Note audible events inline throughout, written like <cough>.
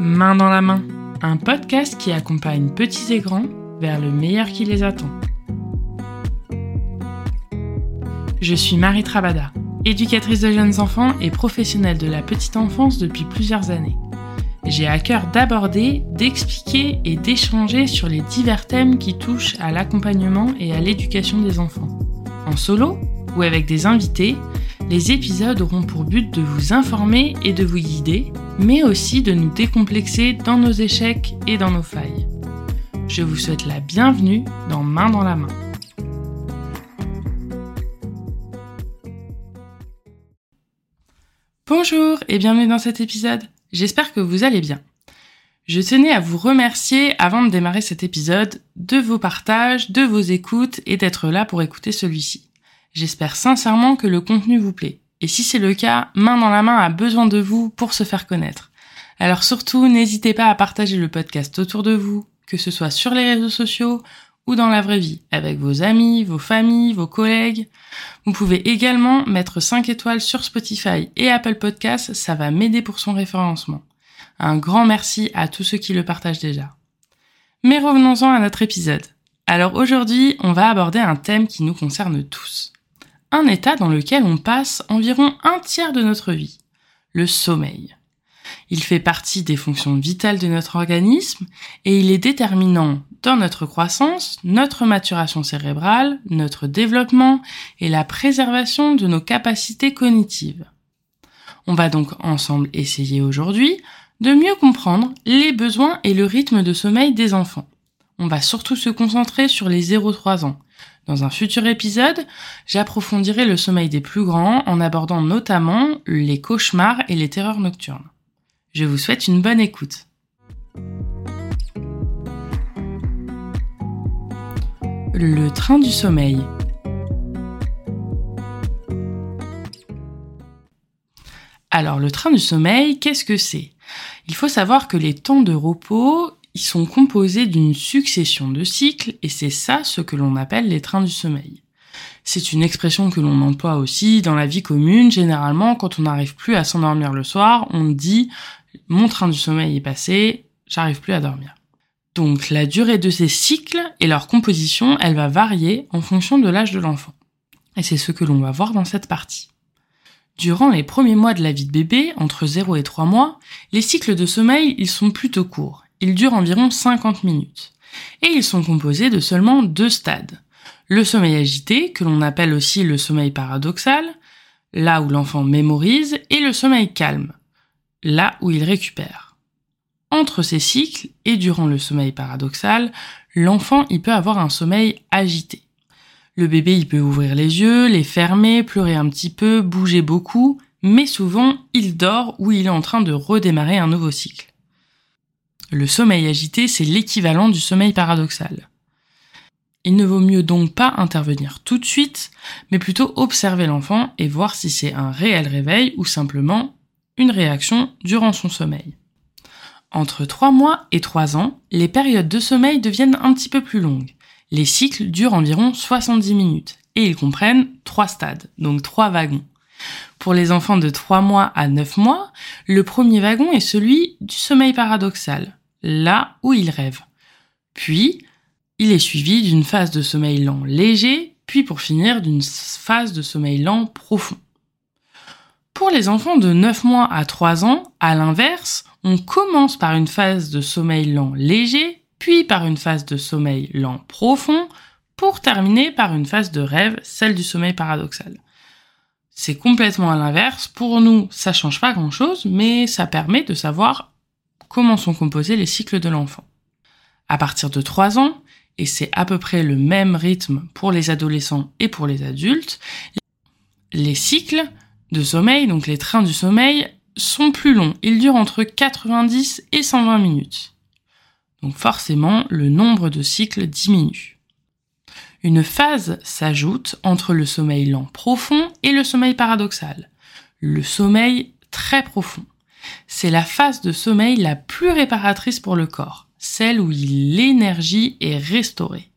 Main dans la main, un podcast qui accompagne petits et grands vers le meilleur qui les attend. Je suis Marie Travada, éducatrice de jeunes enfants et professionnelle de la petite enfance depuis plusieurs années. J'ai à cœur d'aborder, d'expliquer et d'échanger sur les divers thèmes qui touchent à l'accompagnement et à l'éducation des enfants. En solo ou avec des invités, les épisodes auront pour but de vous informer et de vous guider, mais aussi de nous décomplexer dans nos échecs et dans nos failles. Je vous souhaite la bienvenue dans Main dans la main. Bonjour et bienvenue dans cet épisode. J'espère que vous allez bien. Je tenais à vous remercier avant de démarrer cet épisode de vos partages, de vos écoutes et d'être là pour écouter celui-ci. J'espère sincèrement que le contenu vous plaît. Et si c'est le cas, Main dans la main a besoin de vous pour se faire connaître. Alors surtout, n'hésitez pas à partager le podcast autour de vous, que ce soit sur les réseaux sociaux ou dans la vraie vie, avec vos amis, vos familles, vos collègues. Vous pouvez également mettre 5 étoiles sur Spotify et Apple Podcasts, ça va m'aider pour son référencement. Un grand merci à tous ceux qui le partagent déjà. Mais revenons-en à notre épisode. Alors aujourd'hui, on va aborder un thème qui nous concerne tous un état dans lequel on passe environ un tiers de notre vie, le sommeil. Il fait partie des fonctions vitales de notre organisme et il est déterminant dans notre croissance, notre maturation cérébrale, notre développement et la préservation de nos capacités cognitives. On va donc ensemble essayer aujourd'hui de mieux comprendre les besoins et le rythme de sommeil des enfants. On va surtout se concentrer sur les 0-3 ans, dans un futur épisode, j'approfondirai le sommeil des plus grands en abordant notamment les cauchemars et les terreurs nocturnes. Je vous souhaite une bonne écoute. Le train du sommeil. Alors le train du sommeil, qu'est-ce que c'est? Il faut savoir que les temps de repos, ils sont composés d'une succession de cycles et c'est ça ce que l'on appelle les trains du sommeil. C'est une expression que l'on emploie aussi dans la vie commune. Généralement, quand on n'arrive plus à s'endormir le soir, on dit mon train du sommeil est passé, j'arrive plus à dormir. Donc la durée de ces cycles et leur composition, elle va varier en fonction de l'âge de l'enfant. Et c'est ce que l'on va voir dans cette partie. Durant les premiers mois de la vie de bébé, entre 0 et 3 mois, les cycles de sommeil, ils sont plutôt courts ils durent environ 50 minutes. Et ils sont composés de seulement deux stades. Le sommeil agité, que l'on appelle aussi le sommeil paradoxal, là où l'enfant mémorise, et le sommeil calme, là où il récupère. Entre ces cycles et durant le sommeil paradoxal, l'enfant il peut avoir un sommeil agité. Le bébé il peut ouvrir les yeux, les fermer, pleurer un petit peu, bouger beaucoup, mais souvent il dort ou il est en train de redémarrer un nouveau cycle. Le sommeil agité, c'est l'équivalent du sommeil paradoxal. Il ne vaut mieux donc pas intervenir tout de suite, mais plutôt observer l'enfant et voir si c'est un réel réveil ou simplement une réaction durant son sommeil. Entre 3 mois et 3 ans, les périodes de sommeil deviennent un petit peu plus longues. Les cycles durent environ 70 minutes et ils comprennent 3 stades, donc 3 wagons. Pour les enfants de 3 mois à 9 mois, le premier wagon est celui du sommeil paradoxal là où il rêve. Puis, il est suivi d'une phase de sommeil lent léger, puis pour finir d'une phase de sommeil lent profond. Pour les enfants de 9 mois à 3 ans, à l'inverse, on commence par une phase de sommeil lent léger, puis par une phase de sommeil lent profond, pour terminer par une phase de rêve, celle du sommeil paradoxal. C'est complètement à l'inverse. Pour nous, ça change pas grand chose, mais ça permet de savoir comment sont composés les cycles de l'enfant. À partir de 3 ans, et c'est à peu près le même rythme pour les adolescents et pour les adultes, les cycles de sommeil, donc les trains du sommeil, sont plus longs. Ils durent entre 90 et 120 minutes. Donc forcément, le nombre de cycles diminue. Une phase s'ajoute entre le sommeil lent profond et le sommeil paradoxal. Le sommeil très profond. C'est la phase de sommeil la plus réparatrice pour le corps, celle où l'énergie est restaurée.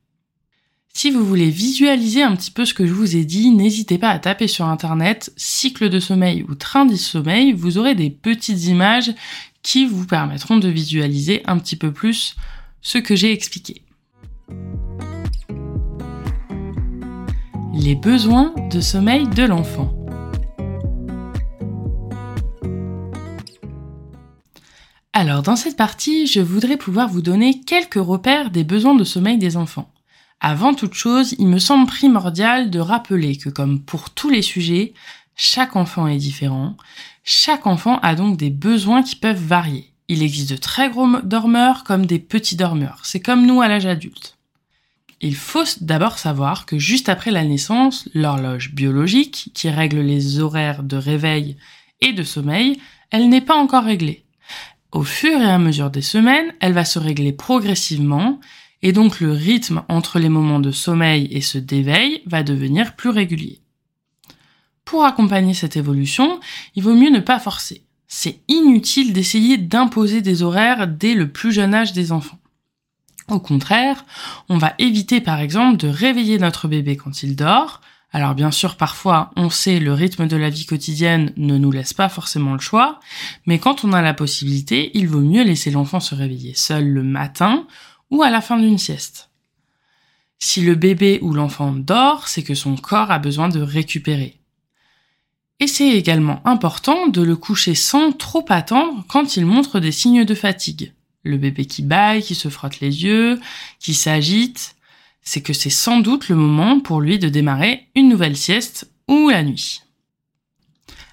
Si vous voulez visualiser un petit peu ce que je vous ai dit, n'hésitez pas à taper sur internet cycle de sommeil ou train de sommeil, vous aurez des petites images qui vous permettront de visualiser un petit peu plus ce que j'ai expliqué. Les besoins de sommeil de l'enfant. Alors dans cette partie, je voudrais pouvoir vous donner quelques repères des besoins de sommeil des enfants. Avant toute chose, il me semble primordial de rappeler que comme pour tous les sujets, chaque enfant est différent. Chaque enfant a donc des besoins qui peuvent varier. Il existe de très gros dormeurs comme des petits dormeurs. C'est comme nous à l'âge adulte. Il faut d'abord savoir que juste après la naissance, l'horloge biologique, qui règle les horaires de réveil et de sommeil, elle n'est pas encore réglée. Au fur et à mesure des semaines, elle va se régler progressivement et donc le rythme entre les moments de sommeil et ceux d'éveil va devenir plus régulier. Pour accompagner cette évolution, il vaut mieux ne pas forcer. C'est inutile d'essayer d'imposer des horaires dès le plus jeune âge des enfants. Au contraire, on va éviter par exemple de réveiller notre bébé quand il dort. Alors bien sûr, parfois, on sait le rythme de la vie quotidienne ne nous laisse pas forcément le choix, mais quand on a la possibilité, il vaut mieux laisser l'enfant se réveiller seul le matin ou à la fin d'une sieste. Si le bébé ou l'enfant dort, c'est que son corps a besoin de récupérer. Et c'est également important de le coucher sans trop attendre quand il montre des signes de fatigue. Le bébé qui baille, qui se frotte les yeux, qui s'agite, c'est que c'est sans doute le moment pour lui de démarrer une nouvelle sieste ou la nuit.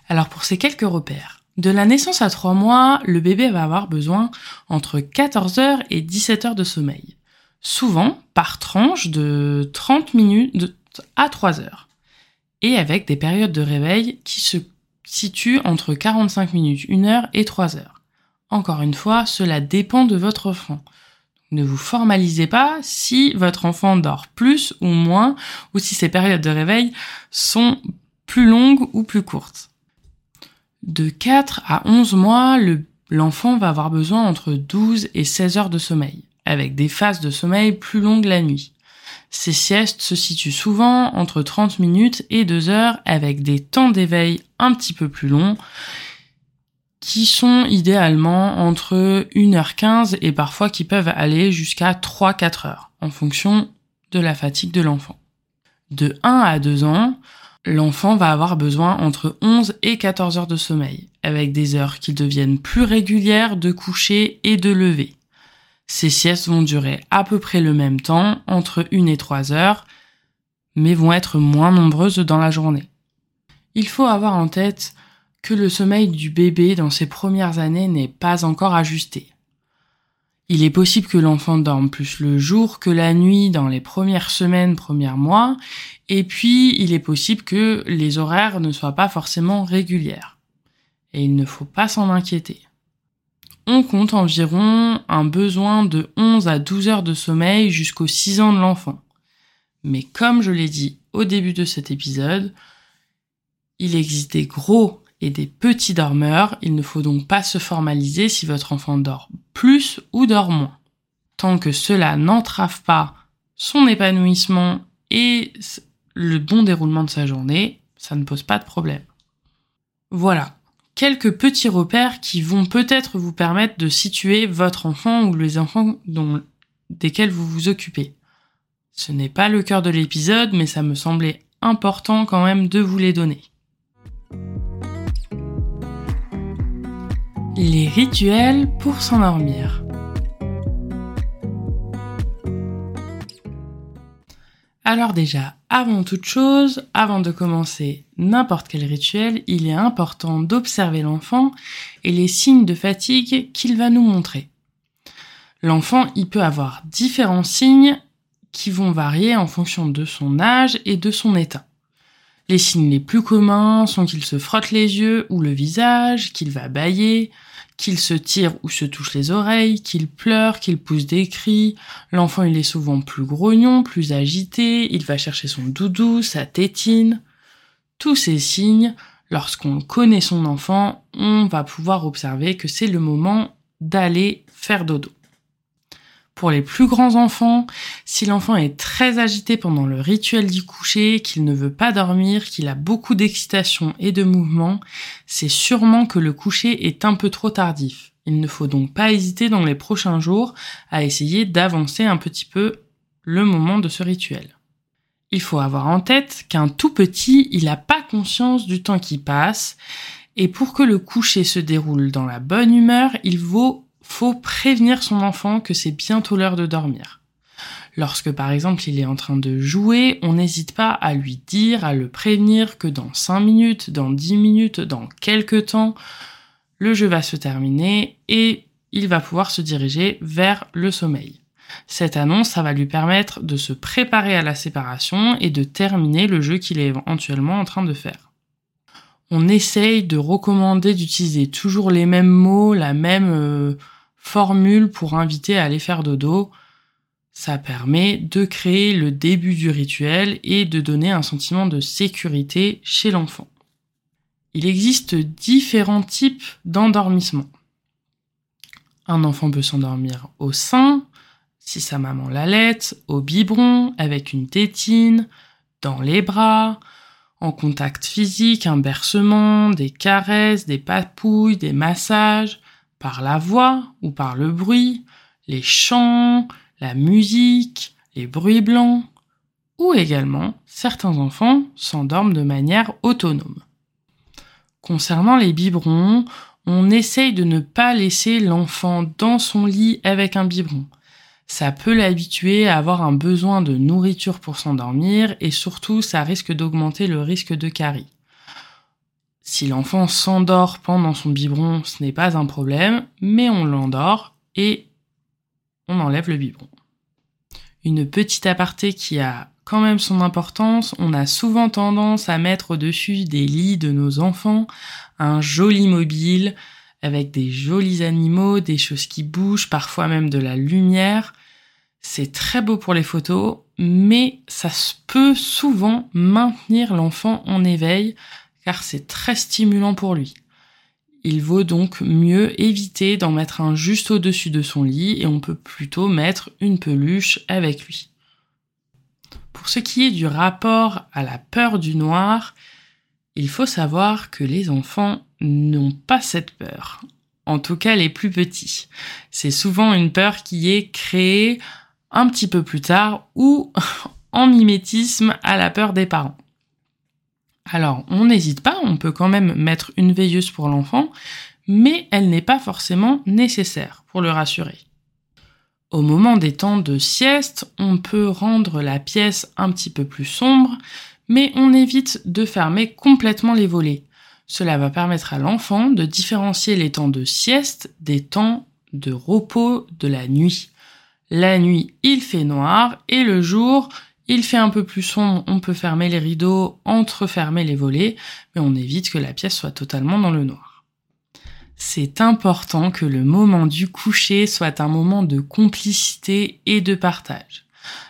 Alors pour ces quelques repères, de la naissance à 3 mois, le bébé va avoir besoin entre 14 heures et 17 heures de sommeil. Souvent par tranche de 30 minutes à 3 heures. Et avec des périodes de réveil qui se situent entre 45 minutes, 1 heure et 3 heures. Encore une fois, cela dépend de votre enfant. Ne vous formalisez pas si votre enfant dort plus ou moins ou si ces périodes de réveil sont plus longues ou plus courtes. De 4 à 11 mois, l'enfant va avoir besoin entre 12 et 16 heures de sommeil, avec des phases de sommeil plus longues la nuit. Ces siestes se situent souvent entre 30 minutes et 2 heures avec des temps d'éveil un petit peu plus longs qui sont idéalement entre 1h15 et parfois qui peuvent aller jusqu'à 3-4 heures en fonction de la fatigue de l'enfant. De 1 à 2 ans, l'enfant va avoir besoin entre 11 et 14 heures de sommeil, avec des heures qui deviennent plus régulières de coucher et de lever. Ces siestes vont durer à peu près le même temps, entre 1 et 3 heures, mais vont être moins nombreuses dans la journée. Il faut avoir en tête que le sommeil du bébé dans ses premières années n'est pas encore ajusté. Il est possible que l'enfant dorme plus le jour que la nuit dans les premières semaines, premiers mois, et puis il est possible que les horaires ne soient pas forcément régulières. Et il ne faut pas s'en inquiéter. On compte environ un besoin de 11 à 12 heures de sommeil jusqu'aux 6 ans de l'enfant. Mais comme je l'ai dit au début de cet épisode, il existe des gros et des petits dormeurs, il ne faut donc pas se formaliser si votre enfant dort plus ou dort moins. Tant que cela n'entrave pas son épanouissement et le bon déroulement de sa journée, ça ne pose pas de problème. Voilà, quelques petits repères qui vont peut-être vous permettre de situer votre enfant ou les enfants dont, desquels vous vous occupez. Ce n'est pas le cœur de l'épisode, mais ça me semblait important quand même de vous les donner. Les rituels pour s'endormir. Alors déjà, avant toute chose, avant de commencer n'importe quel rituel, il est important d'observer l'enfant et les signes de fatigue qu'il va nous montrer. L'enfant, il peut avoir différents signes qui vont varier en fonction de son âge et de son état. Les signes les plus communs sont qu'il se frotte les yeux ou le visage, qu'il va bâiller, qu'il se tire ou se touche les oreilles, qu'il pleure, qu'il pousse des cris. L'enfant, il est souvent plus grognon, plus agité, il va chercher son doudou, sa tétine. Tous ces signes, lorsqu'on connaît son enfant, on va pouvoir observer que c'est le moment d'aller faire dodo. Pour les plus grands enfants, si l'enfant est très agité pendant le rituel du coucher, qu'il ne veut pas dormir, qu'il a beaucoup d'excitation et de mouvement, c'est sûrement que le coucher est un peu trop tardif. Il ne faut donc pas hésiter dans les prochains jours à essayer d'avancer un petit peu le moment de ce rituel. Il faut avoir en tête qu'un tout petit, il n'a pas conscience du temps qui passe, et pour que le coucher se déroule dans la bonne humeur, il vaut faut prévenir son enfant que c'est bientôt l'heure de dormir. Lorsque par exemple il est en train de jouer, on n'hésite pas à lui dire, à le prévenir que dans 5 minutes, dans 10 minutes, dans quelques temps, le jeu va se terminer et il va pouvoir se diriger vers le sommeil. Cette annonce, ça va lui permettre de se préparer à la séparation et de terminer le jeu qu'il est éventuellement en train de faire. On essaye de recommander d'utiliser toujours les mêmes mots, la même euh, formule pour inviter à aller faire dodo. Ça permet de créer le début du rituel et de donner un sentiment de sécurité chez l'enfant. Il existe différents types d'endormissement. Un enfant peut s'endormir au sein, si sa maman l'allait, au biberon, avec une tétine, dans les bras, en contact physique, un bercement, des caresses, des papouilles, des massages, par la voix ou par le bruit, les chants, la musique, les bruits blancs, ou également certains enfants s'endorment de manière autonome. Concernant les biberons, on essaye de ne pas laisser l'enfant dans son lit avec un biberon. Ça peut l'habituer à avoir un besoin de nourriture pour s'endormir et surtout ça risque d'augmenter le risque de carie. Si l'enfant s'endort pendant son biberon, ce n'est pas un problème, mais on l'endort et on enlève le biberon. Une petite aparté qui a quand même son importance, on a souvent tendance à mettre au-dessus des lits de nos enfants un joli mobile avec des jolis animaux, des choses qui bougent, parfois même de la lumière. C'est très beau pour les photos, mais ça peut souvent maintenir l'enfant en éveil car c'est très stimulant pour lui. Il vaut donc mieux éviter d'en mettre un juste au-dessus de son lit et on peut plutôt mettre une peluche avec lui. Pour ce qui est du rapport à la peur du noir, il faut savoir que les enfants n'ont pas cette peur. En tout cas les plus petits. C'est souvent une peur qui est créée un petit peu plus tard ou <laughs> en mimétisme à la peur des parents. Alors, on n'hésite pas, on peut quand même mettre une veilleuse pour l'enfant, mais elle n'est pas forcément nécessaire pour le rassurer. Au moment des temps de sieste, on peut rendre la pièce un petit peu plus sombre, mais on évite de fermer complètement les volets. Cela va permettre à l'enfant de différencier les temps de sieste des temps de repos de la nuit. La nuit, il fait noir et le jour, il fait un peu plus sombre, on peut fermer les rideaux, entrefermer les volets, mais on évite que la pièce soit totalement dans le noir. C'est important que le moment du coucher soit un moment de complicité et de partage.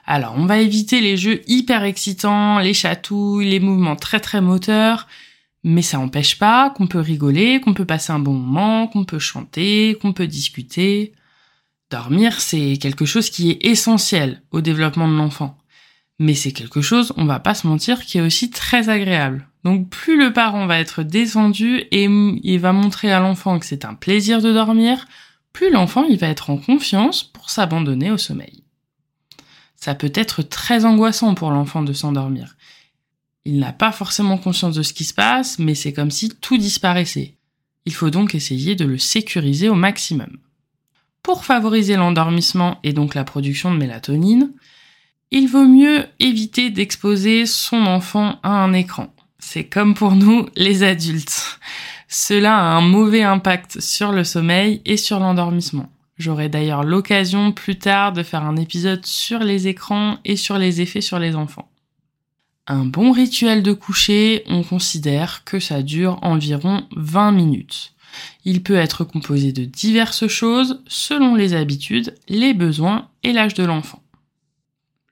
Alors, on va éviter les jeux hyper excitants, les chatouilles, les mouvements très très moteurs, mais ça n'empêche pas qu'on peut rigoler, qu'on peut passer un bon moment, qu'on peut chanter, qu'on peut discuter. Dormir, c'est quelque chose qui est essentiel au développement de l'enfant mais c'est quelque chose, on va pas se mentir, qui est aussi très agréable. Donc plus le parent va être descendu et il va montrer à l'enfant que c'est un plaisir de dormir, plus l'enfant il va être en confiance pour s'abandonner au sommeil. Ça peut être très angoissant pour l'enfant de s'endormir. Il n'a pas forcément conscience de ce qui se passe, mais c'est comme si tout disparaissait. Il faut donc essayer de le sécuriser au maximum. Pour favoriser l'endormissement et donc la production de mélatonine, il vaut mieux éviter d'exposer son enfant à un écran. C'est comme pour nous, les adultes. Cela a un mauvais impact sur le sommeil et sur l'endormissement. J'aurai d'ailleurs l'occasion plus tard de faire un épisode sur les écrans et sur les effets sur les enfants. Un bon rituel de coucher, on considère que ça dure environ 20 minutes. Il peut être composé de diverses choses selon les habitudes, les besoins et l'âge de l'enfant.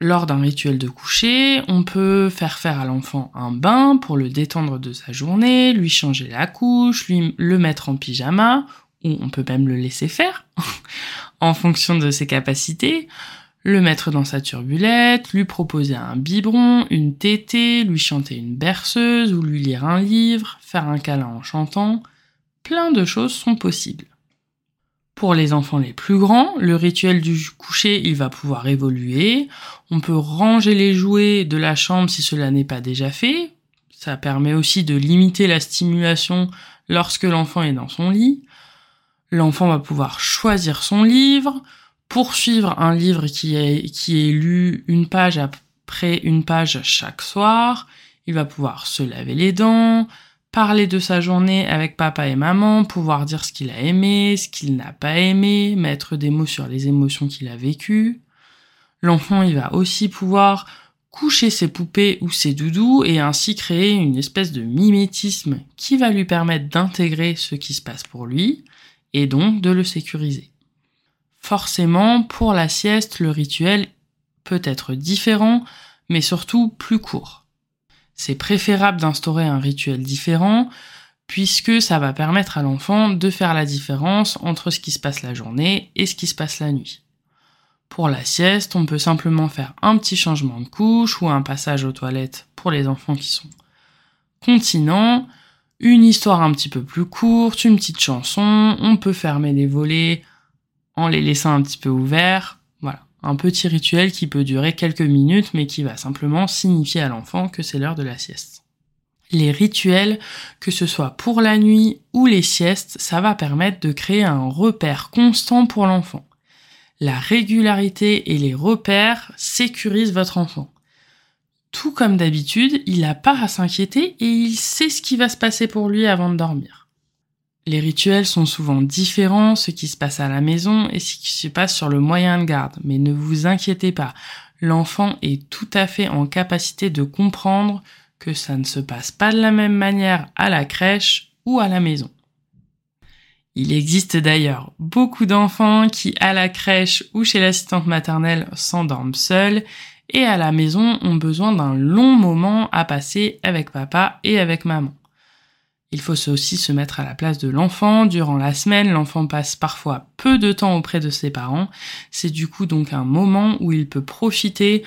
Lors d'un rituel de coucher, on peut faire faire à l'enfant un bain pour le détendre de sa journée, lui changer la couche, lui le mettre en pyjama, ou on peut même le laisser faire. <laughs> en fonction de ses capacités, le mettre dans sa turbulette, lui proposer un biberon, une tétée, lui chanter une berceuse ou lui lire un livre, faire un câlin en chantant, plein de choses sont possibles. Pour les enfants les plus grands, le rituel du coucher, il va pouvoir évoluer. On peut ranger les jouets de la chambre si cela n'est pas déjà fait. Ça permet aussi de limiter la stimulation lorsque l'enfant est dans son lit. L'enfant va pouvoir choisir son livre, poursuivre un livre qui est, qui est lu une page après une page chaque soir. Il va pouvoir se laver les dents, parler de sa journée avec papa et maman, pouvoir dire ce qu'il a aimé, ce qu'il n'a pas aimé, mettre des mots sur les émotions qu'il a vécues. L'enfant, il va aussi pouvoir coucher ses poupées ou ses doudous et ainsi créer une espèce de mimétisme qui va lui permettre d'intégrer ce qui se passe pour lui et donc de le sécuriser. Forcément, pour la sieste, le rituel peut être différent, mais surtout plus court. C'est préférable d'instaurer un rituel différent, puisque ça va permettre à l'enfant de faire la différence entre ce qui se passe la journée et ce qui se passe la nuit. Pour la sieste, on peut simplement faire un petit changement de couche ou un passage aux toilettes pour les enfants qui sont continents, une histoire un petit peu plus courte, une petite chanson, on peut fermer les volets en les laissant un petit peu ouverts. Un petit rituel qui peut durer quelques minutes mais qui va simplement signifier à l'enfant que c'est l'heure de la sieste. Les rituels, que ce soit pour la nuit ou les siestes, ça va permettre de créer un repère constant pour l'enfant. La régularité et les repères sécurisent votre enfant. Tout comme d'habitude, il n'a pas à s'inquiéter et il sait ce qui va se passer pour lui avant de dormir. Les rituels sont souvent différents, ce qui se passe à la maison et ce qui se passe sur le moyen de garde, mais ne vous inquiétez pas, l'enfant est tout à fait en capacité de comprendre que ça ne se passe pas de la même manière à la crèche ou à la maison. Il existe d'ailleurs beaucoup d'enfants qui, à la crèche ou chez l'assistante maternelle, s'endorment seuls et à la maison ont besoin d'un long moment à passer avec papa et avec maman. Il faut aussi se mettre à la place de l'enfant. Durant la semaine, l'enfant passe parfois peu de temps auprès de ses parents. C'est du coup donc un moment où il peut profiter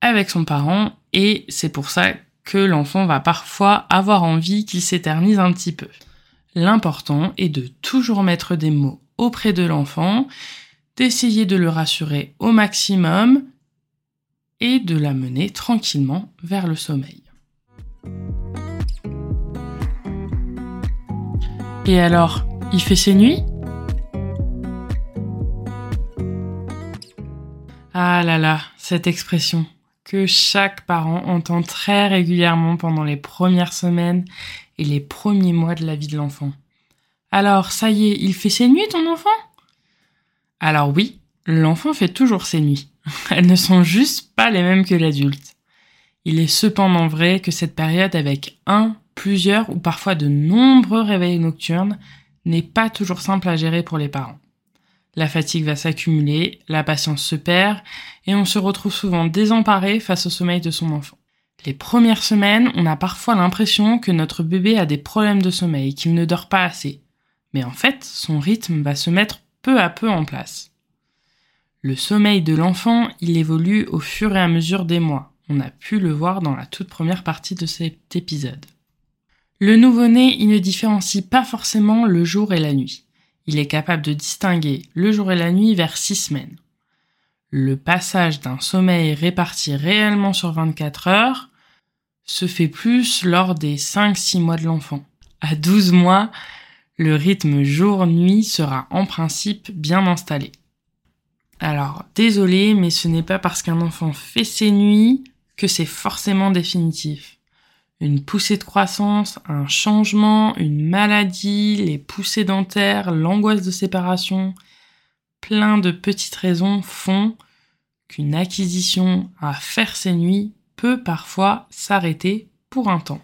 avec son parent et c'est pour ça que l'enfant va parfois avoir envie qu'il s'éternise un petit peu. L'important est de toujours mettre des mots auprès de l'enfant, d'essayer de le rassurer au maximum et de l'amener tranquillement vers le sommeil. Et alors, il fait ses nuits? Ah là là, cette expression que chaque parent entend très régulièrement pendant les premières semaines et les premiers mois de la vie de l'enfant. Alors, ça y est, il fait ses nuits, ton enfant? Alors oui, l'enfant fait toujours ses nuits. <laughs> Elles ne sont juste pas les mêmes que l'adulte. Il est cependant vrai que cette période avec un plusieurs ou parfois de nombreux réveils nocturnes n'est pas toujours simple à gérer pour les parents. La fatigue va s'accumuler, la patience se perd et on se retrouve souvent désemparé face au sommeil de son enfant. Les premières semaines, on a parfois l'impression que notre bébé a des problèmes de sommeil, qu'il ne dort pas assez. Mais en fait, son rythme va se mettre peu à peu en place. Le sommeil de l'enfant, il évolue au fur et à mesure des mois. On a pu le voir dans la toute première partie de cet épisode. Le nouveau-né, il ne différencie pas forcément le jour et la nuit. Il est capable de distinguer le jour et la nuit vers six semaines. Le passage d'un sommeil réparti réellement sur 24 heures se fait plus lors des 5-6 mois de l'enfant. À 12 mois, le rythme jour-nuit sera en principe bien installé. Alors, désolé, mais ce n'est pas parce qu'un enfant fait ses nuits que c'est forcément définitif une poussée de croissance, un changement, une maladie, les poussées dentaires, l'angoisse de séparation, plein de petites raisons font qu'une acquisition à faire ses nuits peut parfois s'arrêter pour un temps.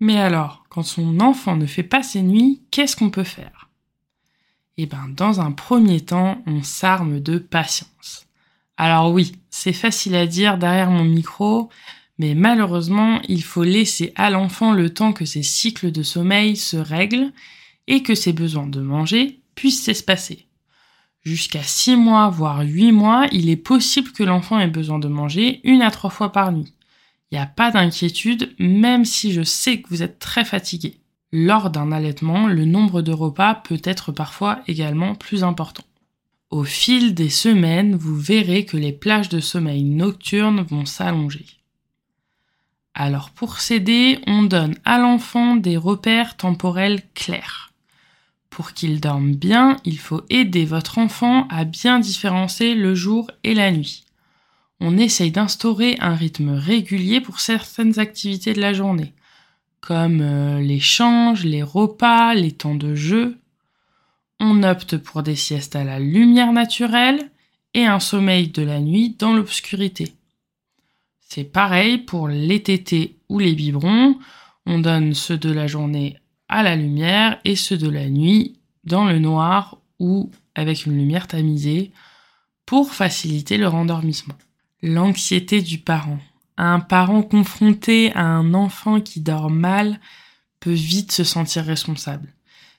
Mais alors, quand son enfant ne fait pas ses nuits, qu'est-ce qu'on peut faire? Eh bien, dans un premier temps, on s'arme de patience. Alors oui, c'est facile à dire derrière mon micro, mais malheureusement, il faut laisser à l'enfant le temps que ses cycles de sommeil se règlent et que ses besoins de manger puissent s'espacer. Jusqu'à 6 mois, voire 8 mois, il est possible que l'enfant ait besoin de manger une à trois fois par nuit. Il n'y a pas d'inquiétude, même si je sais que vous êtes très fatigué. Lors d'un allaitement, le nombre de repas peut être parfois également plus important. Au fil des semaines, vous verrez que les plages de sommeil nocturnes vont s'allonger. Alors pour s'aider, on donne à l'enfant des repères temporels clairs. Pour qu'il dorme bien, il faut aider votre enfant à bien différencier le jour et la nuit. On essaye d'instaurer un rythme régulier pour certaines activités de la journée, comme euh, l'échange, les repas, les temps de jeu, on opte pour des siestes à la lumière naturelle et un sommeil de la nuit dans l'obscurité. C'est pareil pour les tétés ou les biberons, on donne ceux de la journée à la lumière et ceux de la nuit dans le noir ou avec une lumière tamisée pour faciliter le rendormissement. L'anxiété du parent. Un parent confronté à un enfant qui dort mal peut vite se sentir responsable.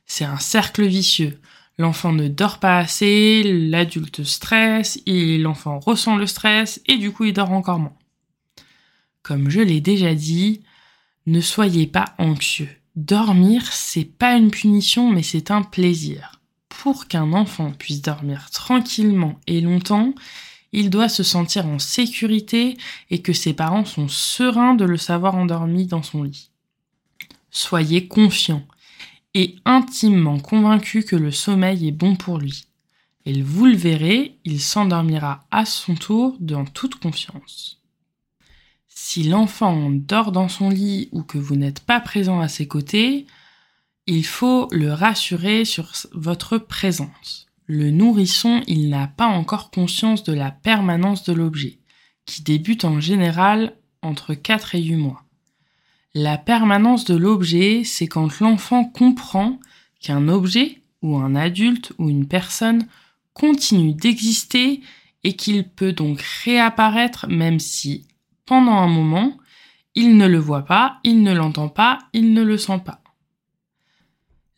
C'est un cercle vicieux. L'enfant ne dort pas assez, l'adulte stresse, l'enfant ressent le stress, et du coup il dort encore moins. Comme je l'ai déjà dit, ne soyez pas anxieux. Dormir, c'est pas une punition, mais c'est un plaisir. Pour qu'un enfant puisse dormir tranquillement et longtemps, il doit se sentir en sécurité et que ses parents sont sereins de le savoir endormi dans son lit. Soyez confiant et intimement convaincu que le sommeil est bon pour lui. Et vous le verrez, il s'endormira à son tour dans toute confiance. Si l'enfant dort dans son lit ou que vous n'êtes pas présent à ses côtés, il faut le rassurer sur votre présence. Le nourrisson, il n'a pas encore conscience de la permanence de l'objet, qui débute en général entre 4 et 8 mois. La permanence de l'objet, c'est quand l'enfant comprend qu'un objet ou un adulte ou une personne continue d'exister et qu'il peut donc réapparaître même si, pendant un moment, il ne le voit pas, il ne l'entend pas, il ne le sent pas.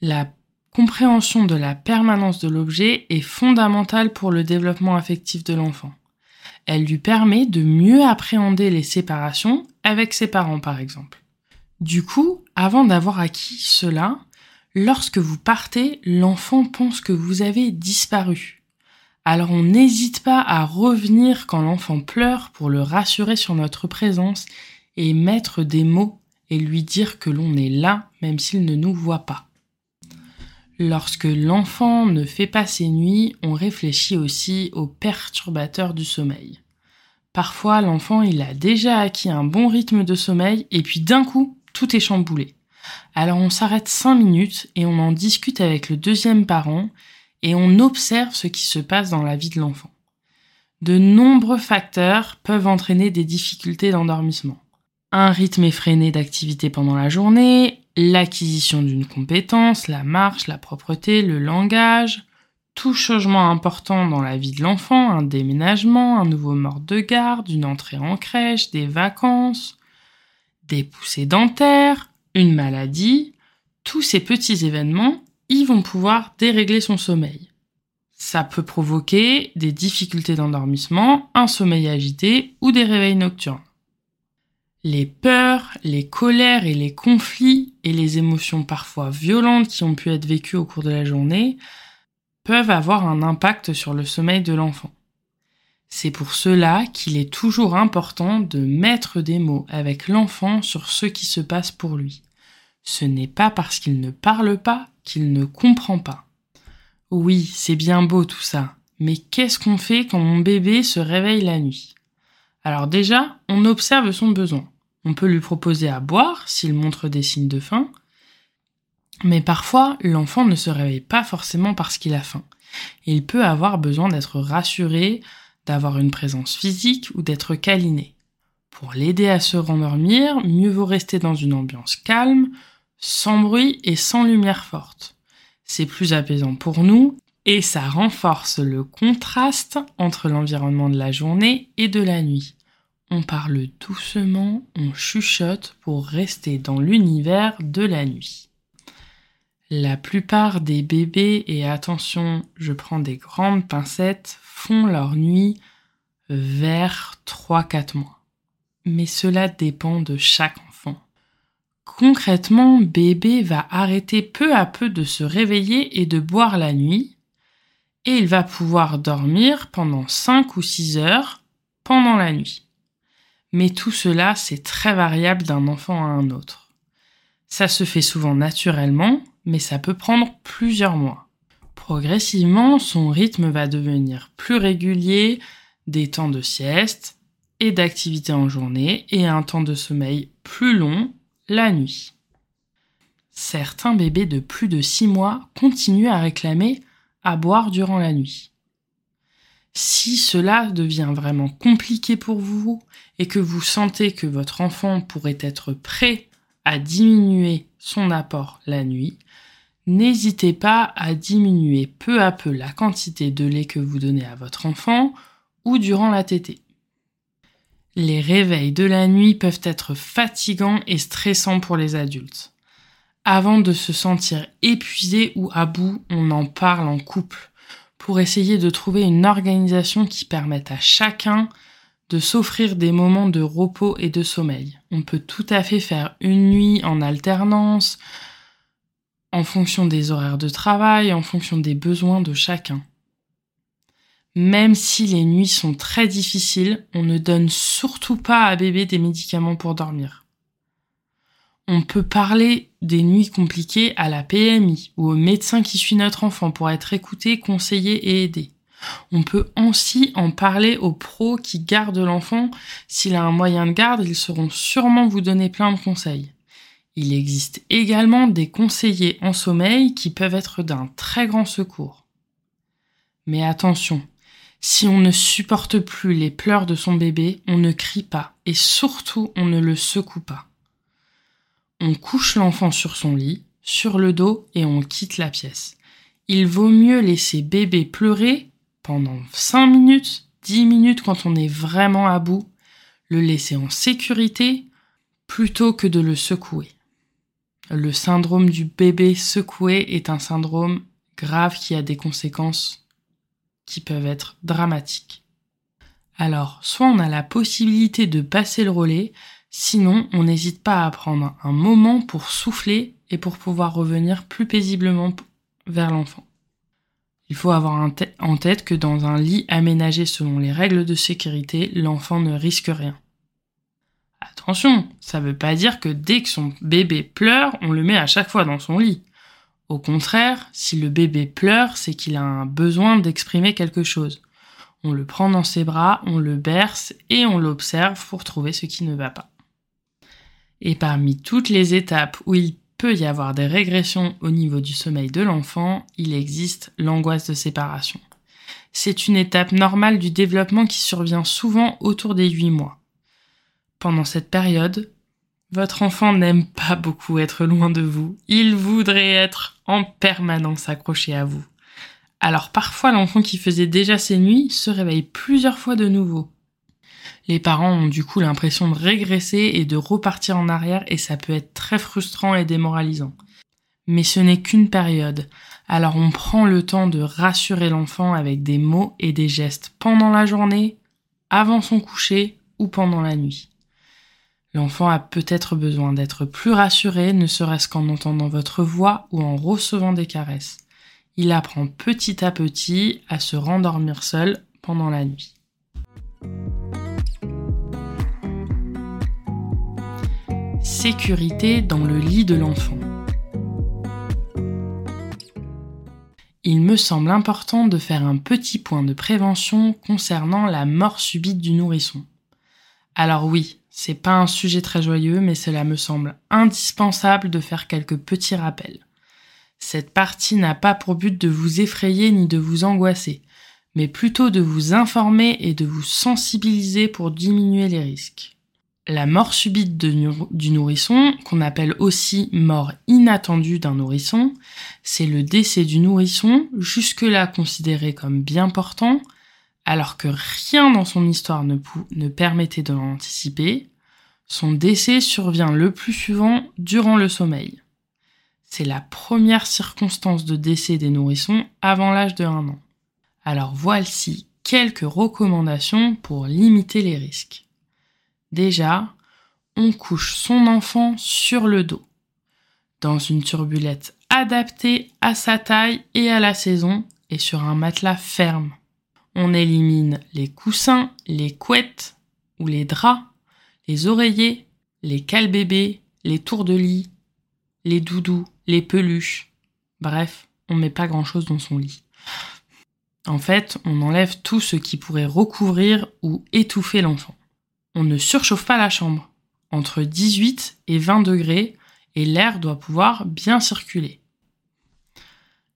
La compréhension de la permanence de l'objet est fondamentale pour le développement affectif de l'enfant. Elle lui permet de mieux appréhender les séparations avec ses parents par exemple. Du coup, avant d'avoir acquis cela, lorsque vous partez, l'enfant pense que vous avez disparu. Alors on n'hésite pas à revenir quand l'enfant pleure pour le rassurer sur notre présence et mettre des mots et lui dire que l'on est là même s'il ne nous voit pas. Lorsque l'enfant ne fait pas ses nuits, on réfléchit aussi aux perturbateurs du sommeil. Parfois, l'enfant, il a déjà acquis un bon rythme de sommeil et puis d'un coup, tout est chamboulé. Alors on s'arrête cinq minutes et on en discute avec le deuxième parent et on observe ce qui se passe dans la vie de l'enfant. De nombreux facteurs peuvent entraîner des difficultés d'endormissement. Un rythme effréné d'activité pendant la journée, l'acquisition d'une compétence, la marche, la propreté, le langage, tout changement important dans la vie de l'enfant, un déménagement, un nouveau mort de garde, une entrée en crèche, des vacances, des poussées dentaires, une maladie, tous ces petits événements, ils vont pouvoir dérégler son sommeil. Ça peut provoquer des difficultés d'endormissement, un sommeil agité ou des réveils nocturnes. Les peurs, les colères et les conflits et les émotions parfois violentes qui ont pu être vécues au cours de la journée peuvent avoir un impact sur le sommeil de l'enfant. C'est pour cela qu'il est toujours important de mettre des mots avec l'enfant sur ce qui se passe pour lui. Ce n'est pas parce qu'il ne parle pas qu'il ne comprend pas. Oui, c'est bien beau tout ça, mais qu'est-ce qu'on fait quand mon bébé se réveille la nuit? Alors déjà, on observe son besoin. On peut lui proposer à boire s'il montre des signes de faim, mais parfois l'enfant ne se réveille pas forcément parce qu'il a faim. Il peut avoir besoin d'être rassuré, d'avoir une présence physique ou d'être câliné. Pour l'aider à se rendormir, mieux vaut rester dans une ambiance calme, sans bruit et sans lumière forte. C'est plus apaisant pour nous et ça renforce le contraste entre l'environnement de la journée et de la nuit. On parle doucement, on chuchote pour rester dans l'univers de la nuit. La plupart des bébés, et attention, je prends des grandes pincettes, font leur nuit vers 3-4 mois. Mais cela dépend de chaque. Concrètement, bébé va arrêter peu à peu de se réveiller et de boire la nuit, et il va pouvoir dormir pendant 5 ou 6 heures pendant la nuit. Mais tout cela, c'est très variable d'un enfant à un autre. Ça se fait souvent naturellement, mais ça peut prendre plusieurs mois. Progressivement, son rythme va devenir plus régulier, des temps de sieste et d'activité en journée et un temps de sommeil plus long la nuit. Certains bébés de plus de 6 mois continuent à réclamer à boire durant la nuit. Si cela devient vraiment compliqué pour vous et que vous sentez que votre enfant pourrait être prêt à diminuer son apport la nuit, n'hésitez pas à diminuer peu à peu la quantité de lait que vous donnez à votre enfant ou durant la tétée. Les réveils de la nuit peuvent être fatigants et stressants pour les adultes. Avant de se sentir épuisé ou à bout, on en parle en couple pour essayer de trouver une organisation qui permette à chacun de s'offrir des moments de repos et de sommeil. On peut tout à fait faire une nuit en alternance, en fonction des horaires de travail, en fonction des besoins de chacun. Même si les nuits sont très difficiles, on ne donne surtout pas à bébé des médicaments pour dormir. On peut parler des nuits compliquées à la PMI ou au médecin qui suit notre enfant pour être écouté, conseillé et aidé. On peut aussi en parler aux pros qui gardent l'enfant. S'il a un moyen de garde, ils sauront sûrement vous donner plein de conseils. Il existe également des conseillers en sommeil qui peuvent être d'un très grand secours. Mais attention, si on ne supporte plus les pleurs de son bébé, on ne crie pas et surtout on ne le secoue pas. On couche l'enfant sur son lit, sur le dos et on quitte la pièce. Il vaut mieux laisser bébé pleurer pendant 5 minutes, 10 minutes quand on est vraiment à bout, le laisser en sécurité plutôt que de le secouer. Le syndrome du bébé secoué est un syndrome grave qui a des conséquences qui peuvent être dramatiques. Alors, soit on a la possibilité de passer le relais, sinon on n'hésite pas à prendre un moment pour souffler et pour pouvoir revenir plus paisiblement vers l'enfant. Il faut avoir en tête que dans un lit aménagé selon les règles de sécurité, l'enfant ne risque rien. Attention, ça ne veut pas dire que dès que son bébé pleure, on le met à chaque fois dans son lit. Au contraire, si le bébé pleure, c'est qu'il a un besoin d'exprimer quelque chose. On le prend dans ses bras, on le berce et on l'observe pour trouver ce qui ne va pas. Et parmi toutes les étapes où il peut y avoir des régressions au niveau du sommeil de l'enfant, il existe l'angoisse de séparation. C'est une étape normale du développement qui survient souvent autour des 8 mois. Pendant cette période, votre enfant n'aime pas beaucoup être loin de vous, il voudrait être en permanence accroché à vous. Alors parfois l'enfant qui faisait déjà ses nuits se réveille plusieurs fois de nouveau les parents ont du coup l'impression de régresser et de repartir en arrière et ça peut être très frustrant et démoralisant. Mais ce n'est qu'une période, alors on prend le temps de rassurer l'enfant avec des mots et des gestes pendant la journée, avant son coucher ou pendant la nuit. L'enfant a peut-être besoin d'être plus rassuré, ne serait-ce qu'en entendant votre voix ou en recevant des caresses. Il apprend petit à petit à se rendormir seul pendant la nuit. sécurité dans le lit de l'enfant. Il me semble important de faire un petit point de prévention concernant la mort subite du nourrisson. Alors oui, c'est pas un sujet très joyeux, mais cela me semble indispensable de faire quelques petits rappels. Cette partie n'a pas pour but de vous effrayer ni de vous angoisser, mais plutôt de vous informer et de vous sensibiliser pour diminuer les risques. La mort subite du nourrisson, qu'on appelle aussi mort inattendue d'un nourrisson, c'est le décès du nourrisson, jusque-là considéré comme bien portant, alors que rien dans son histoire ne, permettait de l'anticiper. Son décès survient le plus souvent durant le sommeil. C'est la première circonstance de décès des nourrissons avant l'âge de 1 an. Alors voici quelques recommandations pour limiter les risques. Déjà, on couche son enfant sur le dos, dans une turbulette adaptée à sa taille et à la saison et sur un matelas ferme. On élimine les coussins, les couettes ou les draps, les oreillers, les cales-bébés, les tours de lit, les doudous, les peluches. Bref, on met pas grand chose dans son lit. En fait, on enlève tout ce qui pourrait recouvrir ou étouffer l'enfant. On ne surchauffe pas la chambre. Entre 18 et 20 degrés, et l'air doit pouvoir bien circuler.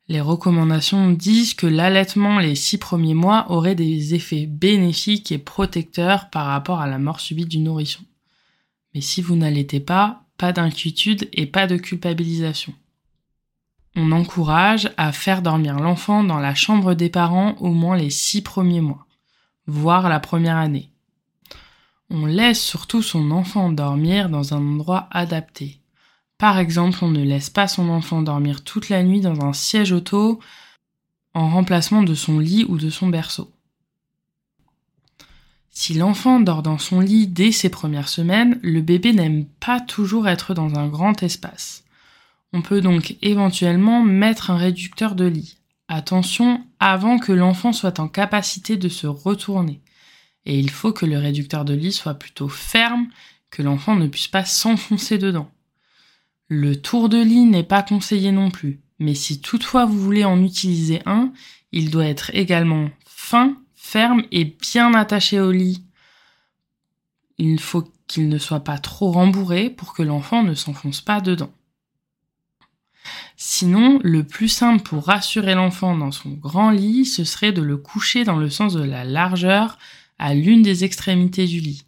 Les recommandations disent que l'allaitement les six premiers mois aurait des effets bénéfiques et protecteurs par rapport à la mort subite du nourrisson. Mais si vous n'allaitez pas, pas d'inquiétude et pas de culpabilisation. On encourage à faire dormir l'enfant dans la chambre des parents au moins les six premiers mois, voire la première année. On laisse surtout son enfant dormir dans un endroit adapté, par exemple, on ne laisse pas son enfant dormir toute la nuit dans un siège auto en remplacement de son lit ou de son berceau. Si l'enfant dort dans son lit dès ses premières semaines, le bébé n'aime pas toujours être dans un grand espace. On peut donc éventuellement mettre un réducteur de lit. Attention, avant que l'enfant soit en capacité de se retourner. Et il faut que le réducteur de lit soit plutôt ferme, que l'enfant ne puisse pas s'enfoncer dedans. Le tour de lit n'est pas conseillé non plus, mais si toutefois vous voulez en utiliser un, il doit être également fin, ferme et bien attaché au lit. Il faut qu'il ne soit pas trop rembourré pour que l'enfant ne s'enfonce pas dedans. Sinon, le plus simple pour rassurer l'enfant dans son grand lit, ce serait de le coucher dans le sens de la largeur à l'une des extrémités du lit.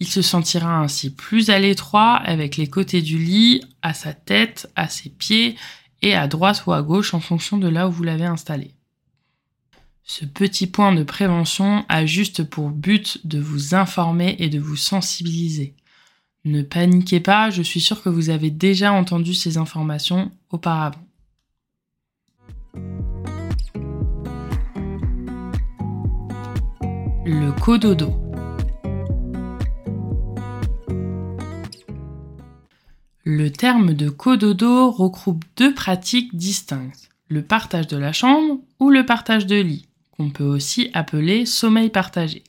Il se sentira ainsi plus à l'étroit avec les côtés du lit, à sa tête, à ses pieds et à droite ou à gauche en fonction de là où vous l'avez installé. Ce petit point de prévention a juste pour but de vous informer et de vous sensibiliser. Ne paniquez pas, je suis sûre que vous avez déjà entendu ces informations auparavant. Le cododo. Le terme de cododo regroupe deux pratiques distinctes, le partage de la chambre ou le partage de lit, qu'on peut aussi appeler sommeil partagé.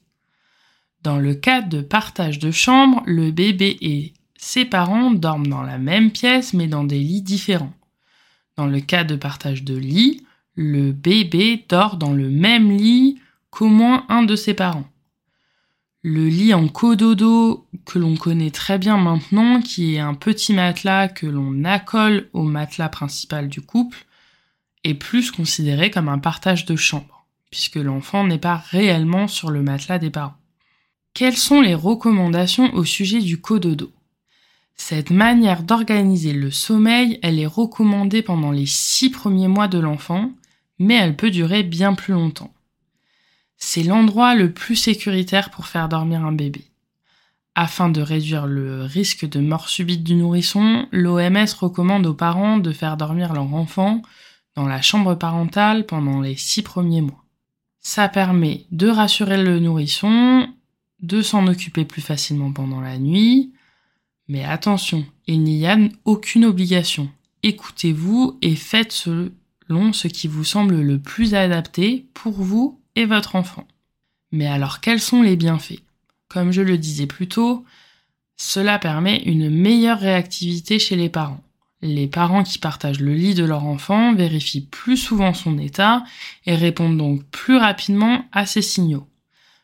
Dans le cas de partage de chambre, le bébé et ses parents dorment dans la même pièce mais dans des lits différents. Dans le cas de partage de lit, le bébé dort dans le même lit qu'au moins un de ses parents le lit en cododo que l'on connaît très bien maintenant, qui est un petit matelas que l'on accole au matelas principal du couple, est plus considéré comme un partage de chambre, puisque l'enfant n'est pas réellement sur le matelas des parents. Quelles sont les recommandations au sujet du cododo? Cette manière d'organiser le sommeil, elle est recommandée pendant les six premiers mois de l'enfant, mais elle peut durer bien plus longtemps. C'est l'endroit le plus sécuritaire pour faire dormir un bébé. Afin de réduire le risque de mort subite du nourrisson, l'OMS recommande aux parents de faire dormir leur enfant dans la chambre parentale pendant les six premiers mois. Ça permet de rassurer le nourrisson, de s'en occuper plus facilement pendant la nuit, mais attention, il n'y a aucune obligation. Écoutez-vous et faites selon ce qui vous semble le plus adapté pour vous et votre enfant. Mais alors quels sont les bienfaits? Comme je le disais plus tôt, cela permet une meilleure réactivité chez les parents. Les parents qui partagent le lit de leur enfant vérifient plus souvent son état et répondent donc plus rapidement à ces signaux.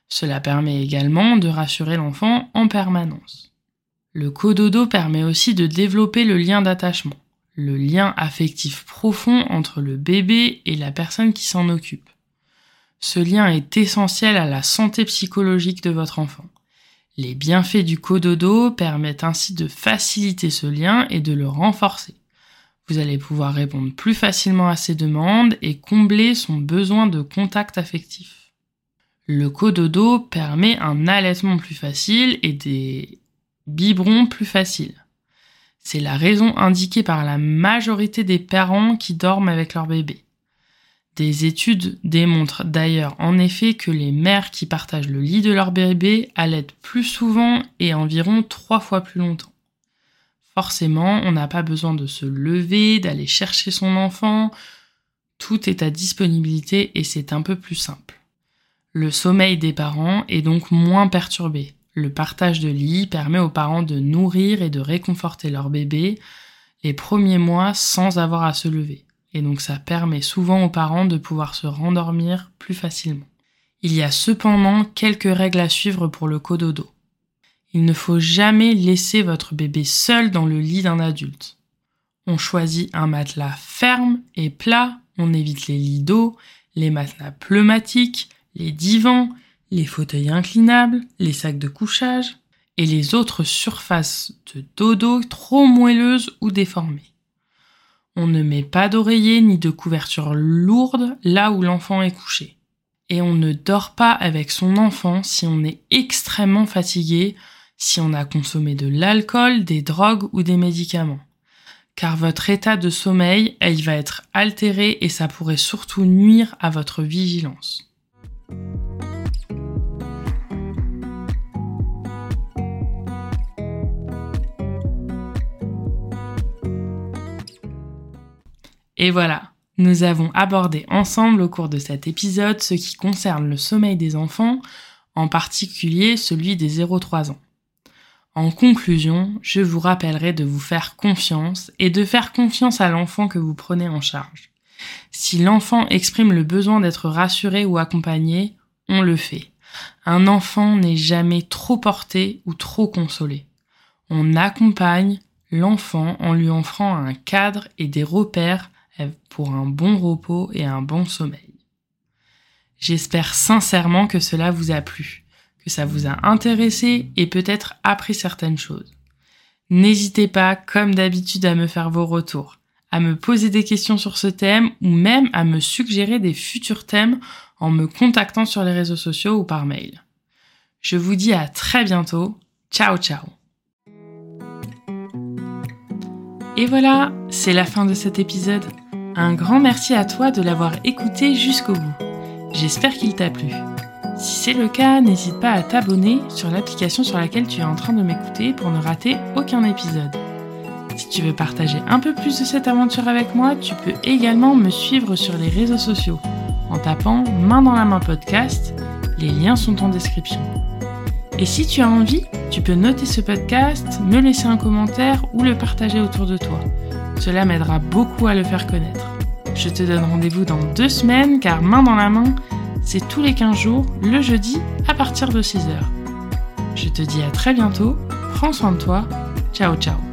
Cela permet également de rassurer l'enfant en permanence. Le cododo permet aussi de développer le lien d'attachement, le lien affectif profond entre le bébé et la personne qui s'en occupe. Ce lien est essentiel à la santé psychologique de votre enfant. Les bienfaits du cododo permettent ainsi de faciliter ce lien et de le renforcer. Vous allez pouvoir répondre plus facilement à ses demandes et combler son besoin de contact affectif. Le cododo permet un allaitement plus facile et des biberons plus faciles. C'est la raison indiquée par la majorité des parents qui dorment avec leur bébé. Des études démontrent d'ailleurs en effet que les mères qui partagent le lit de leur bébé allaitent plus souvent et environ trois fois plus longtemps. Forcément, on n'a pas besoin de se lever, d'aller chercher son enfant. Tout est à disponibilité et c'est un peu plus simple. Le sommeil des parents est donc moins perturbé. Le partage de lit permet aux parents de nourrir et de réconforter leur bébé les premiers mois sans avoir à se lever. Et donc ça permet souvent aux parents de pouvoir se rendormir plus facilement. Il y a cependant quelques règles à suivre pour le cododo. Il ne faut jamais laisser votre bébé seul dans le lit d'un adulte. On choisit un matelas ferme et plat, on évite les lits d'eau, les matelas pneumatiques, les divans, les fauteuils inclinables, les sacs de couchage et les autres surfaces de dodo trop moelleuses ou déformées. On ne met pas d'oreiller ni de couverture lourde là où l'enfant est couché. Et on ne dort pas avec son enfant si on est extrêmement fatigué, si on a consommé de l'alcool, des drogues ou des médicaments. Car votre état de sommeil, il va être altéré et ça pourrait surtout nuire à votre vigilance. Et voilà, nous avons abordé ensemble au cours de cet épisode ce qui concerne le sommeil des enfants, en particulier celui des 0-3 ans. En conclusion, je vous rappellerai de vous faire confiance et de faire confiance à l'enfant que vous prenez en charge. Si l'enfant exprime le besoin d'être rassuré ou accompagné, on le fait. Un enfant n'est jamais trop porté ou trop consolé. On accompagne l'enfant en lui offrant un cadre et des repères pour un bon repos et un bon sommeil. J'espère sincèrement que cela vous a plu, que ça vous a intéressé et peut-être appris certaines choses. N'hésitez pas, comme d'habitude, à me faire vos retours, à me poser des questions sur ce thème ou même à me suggérer des futurs thèmes en me contactant sur les réseaux sociaux ou par mail. Je vous dis à très bientôt. Ciao ciao Et voilà, c'est la fin de cet épisode. Un grand merci à toi de l'avoir écouté jusqu'au bout. J'espère qu'il t'a plu. Si c'est le cas, n'hésite pas à t'abonner sur l'application sur laquelle tu es en train de m'écouter pour ne rater aucun épisode. Si tu veux partager un peu plus de cette aventure avec moi, tu peux également me suivre sur les réseaux sociaux en tapant Main dans la main podcast. Les liens sont en description. Et si tu as envie, tu peux noter ce podcast, me laisser un commentaire ou le partager autour de toi. Cela m'aidera beaucoup à le faire connaître. Je te donne rendez-vous dans deux semaines car main dans la main, c'est tous les 15 jours, le jeudi, à partir de 6 heures. Je te dis à très bientôt, prends soin de toi, ciao ciao